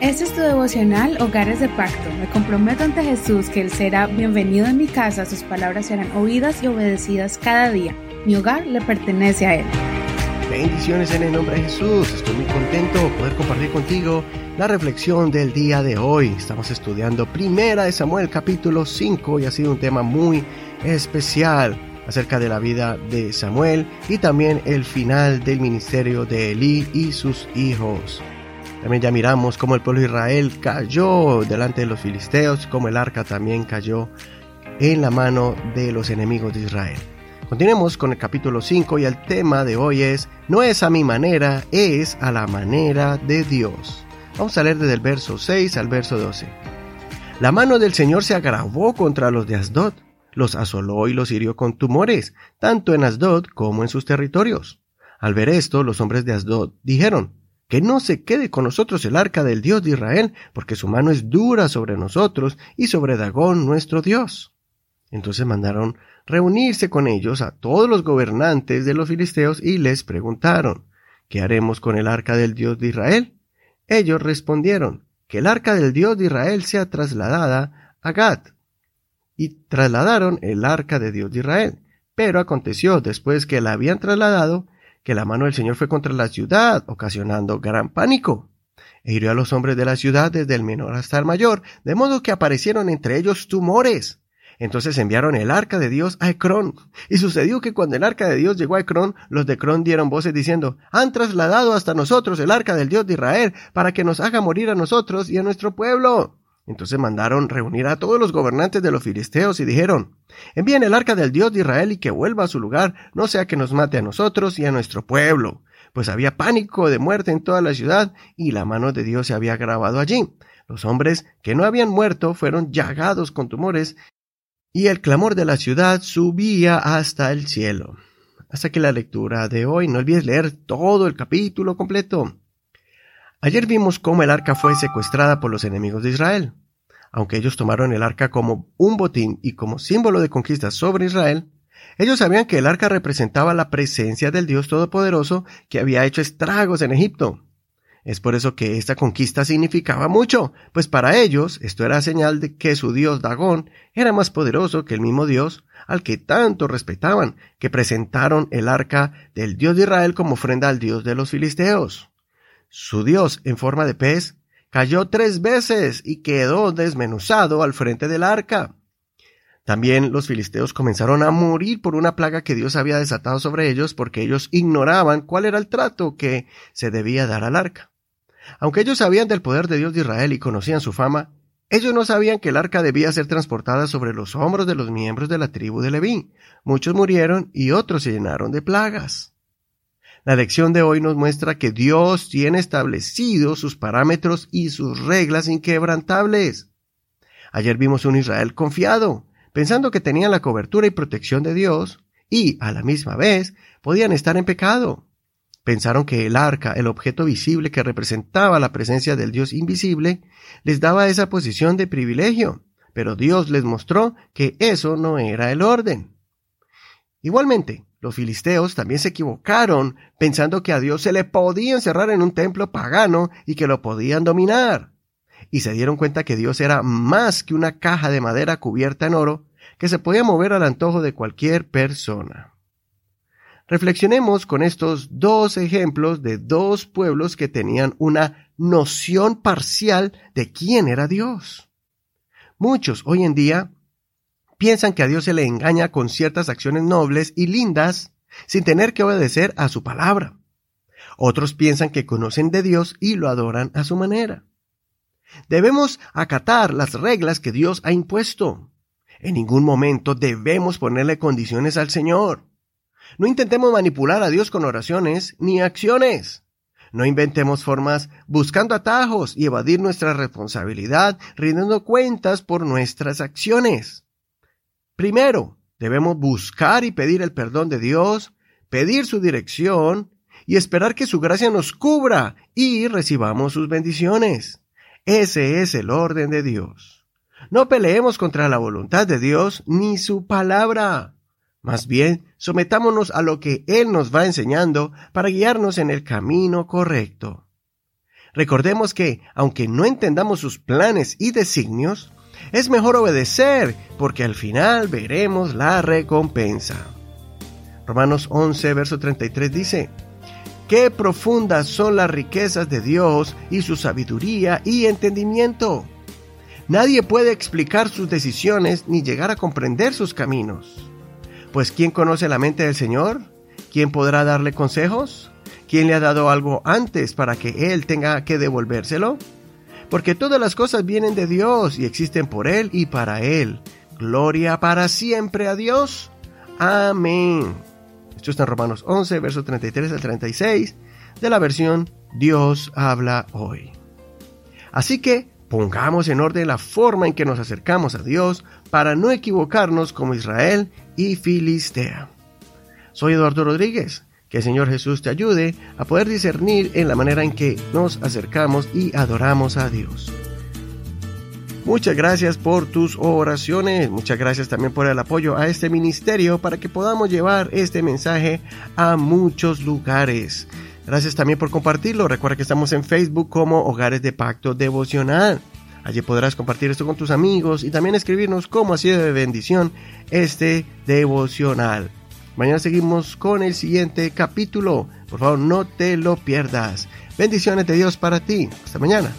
Este es tu devocional Hogares de Pacto. Me comprometo ante Jesús que Él será bienvenido en mi casa, sus palabras serán oídas y obedecidas cada día. Mi hogar le pertenece a Él. Bendiciones en el nombre de Jesús. Estoy muy contento de poder compartir contigo la reflexión del día de hoy. Estamos estudiando Primera de Samuel capítulo 5 y ha sido un tema muy especial acerca de la vida de Samuel y también el final del ministerio de Elí y sus hijos. También ya miramos cómo el pueblo de Israel cayó delante de los filisteos, cómo el arca también cayó en la mano de los enemigos de Israel. Continuemos con el capítulo 5 y el tema de hoy es, no es a mi manera, es a la manera de Dios. Vamos a leer desde el verso 6 al verso 12. La mano del Señor se agravó contra los de Asdod, los asoló y los hirió con tumores, tanto en Asdod como en sus territorios. Al ver esto, los hombres de Asdod dijeron, que no se quede con nosotros el arca del Dios de Israel, porque su mano es dura sobre nosotros y sobre Dagón nuestro Dios. Entonces mandaron reunirse con ellos a todos los gobernantes de los filisteos y les preguntaron, ¿qué haremos con el arca del Dios de Israel? Ellos respondieron, que el arca del Dios de Israel sea trasladada a Gad. Y trasladaron el arca de Dios de Israel. Pero aconteció, después que la habían trasladado, que la mano del Señor fue contra la ciudad, ocasionando gran pánico. E hirió a los hombres de la ciudad desde el menor hasta el mayor, de modo que aparecieron entre ellos tumores. Entonces enviaron el arca de Dios a Ecrón. Y sucedió que cuando el arca de Dios llegó a Ecrón, los de Ecrón dieron voces diciendo, han trasladado hasta nosotros el arca del Dios de Israel, para que nos haga morir a nosotros y a nuestro pueblo. Entonces mandaron reunir a todos los gobernantes de los filisteos y dijeron, envíen el arca del Dios de Israel y que vuelva a su lugar, no sea que nos mate a nosotros y a nuestro pueblo. Pues había pánico de muerte en toda la ciudad y la mano de Dios se había grabado allí. Los hombres que no habían muerto fueron llagados con tumores y el clamor de la ciudad subía hasta el cielo. Hasta que la lectura de hoy, no olvides leer todo el capítulo completo. Ayer vimos cómo el arca fue secuestrada por los enemigos de Israel. Aunque ellos tomaron el arca como un botín y como símbolo de conquista sobre Israel, ellos sabían que el arca representaba la presencia del Dios Todopoderoso que había hecho estragos en Egipto. Es por eso que esta conquista significaba mucho, pues para ellos esto era señal de que su dios Dagón era más poderoso que el mismo Dios al que tanto respetaban, que presentaron el arca del Dios de Israel como ofrenda al Dios de los filisteos. Su dios, en forma de pez, cayó tres veces y quedó desmenuzado al frente del arca. También los filisteos comenzaron a morir por una plaga que Dios había desatado sobre ellos porque ellos ignoraban cuál era el trato que se debía dar al arca. Aunque ellos sabían del poder de Dios de Israel y conocían su fama, ellos no sabían que el arca debía ser transportada sobre los hombros de los miembros de la tribu de Leví. Muchos murieron y otros se llenaron de plagas. La lección de hoy nos muestra que Dios tiene establecidos sus parámetros y sus reglas inquebrantables. Ayer vimos un Israel confiado, pensando que tenían la cobertura y protección de Dios, y, a la misma vez, podían estar en pecado. Pensaron que el arca, el objeto visible que representaba la presencia del Dios invisible, les daba esa posición de privilegio, pero Dios les mostró que eso no era el orden. Igualmente, los filisteos también se equivocaron pensando que a Dios se le podía encerrar en un templo pagano y que lo podían dominar. Y se dieron cuenta que Dios era más que una caja de madera cubierta en oro que se podía mover al antojo de cualquier persona. Reflexionemos con estos dos ejemplos de dos pueblos que tenían una noción parcial de quién era Dios. Muchos hoy en día piensan que a Dios se le engaña con ciertas acciones nobles y lindas sin tener que obedecer a su palabra. Otros piensan que conocen de Dios y lo adoran a su manera. Debemos acatar las reglas que Dios ha impuesto. En ningún momento debemos ponerle condiciones al Señor. No intentemos manipular a Dios con oraciones ni acciones. No inventemos formas buscando atajos y evadir nuestra responsabilidad rindiendo cuentas por nuestras acciones. Primero, debemos buscar y pedir el perdón de Dios, pedir su dirección y esperar que su gracia nos cubra y recibamos sus bendiciones. Ese es el orden de Dios. No peleemos contra la voluntad de Dios ni su palabra. Más bien, sometámonos a lo que Él nos va enseñando para guiarnos en el camino correcto. Recordemos que, aunque no entendamos sus planes y designios, es mejor obedecer porque al final veremos la recompensa. Romanos 11, verso 33 dice, Qué profundas son las riquezas de Dios y su sabiduría y entendimiento. Nadie puede explicar sus decisiones ni llegar a comprender sus caminos. Pues ¿quién conoce la mente del Señor? ¿Quién podrá darle consejos? ¿Quién le ha dado algo antes para que Él tenga que devolvérselo? Porque todas las cosas vienen de Dios y existen por Él y para Él. Gloria para siempre a Dios. Amén. Esto está en Romanos 11, versos 33 al 36 de la versión Dios habla hoy. Así que pongamos en orden la forma en que nos acercamos a Dios para no equivocarnos como Israel y Filistea. Soy Eduardo Rodríguez. Que el Señor Jesús te ayude a poder discernir en la manera en que nos acercamos y adoramos a Dios. Muchas gracias por tus oraciones, muchas gracias también por el apoyo a este ministerio para que podamos llevar este mensaje a muchos lugares. Gracias también por compartirlo. Recuerda que estamos en Facebook como Hogares de Pacto Devocional. Allí podrás compartir esto con tus amigos y también escribirnos cómo ha sido de bendición este devocional. Mañana seguimos con el siguiente capítulo. Por favor, no te lo pierdas. Bendiciones de Dios para ti. Hasta mañana.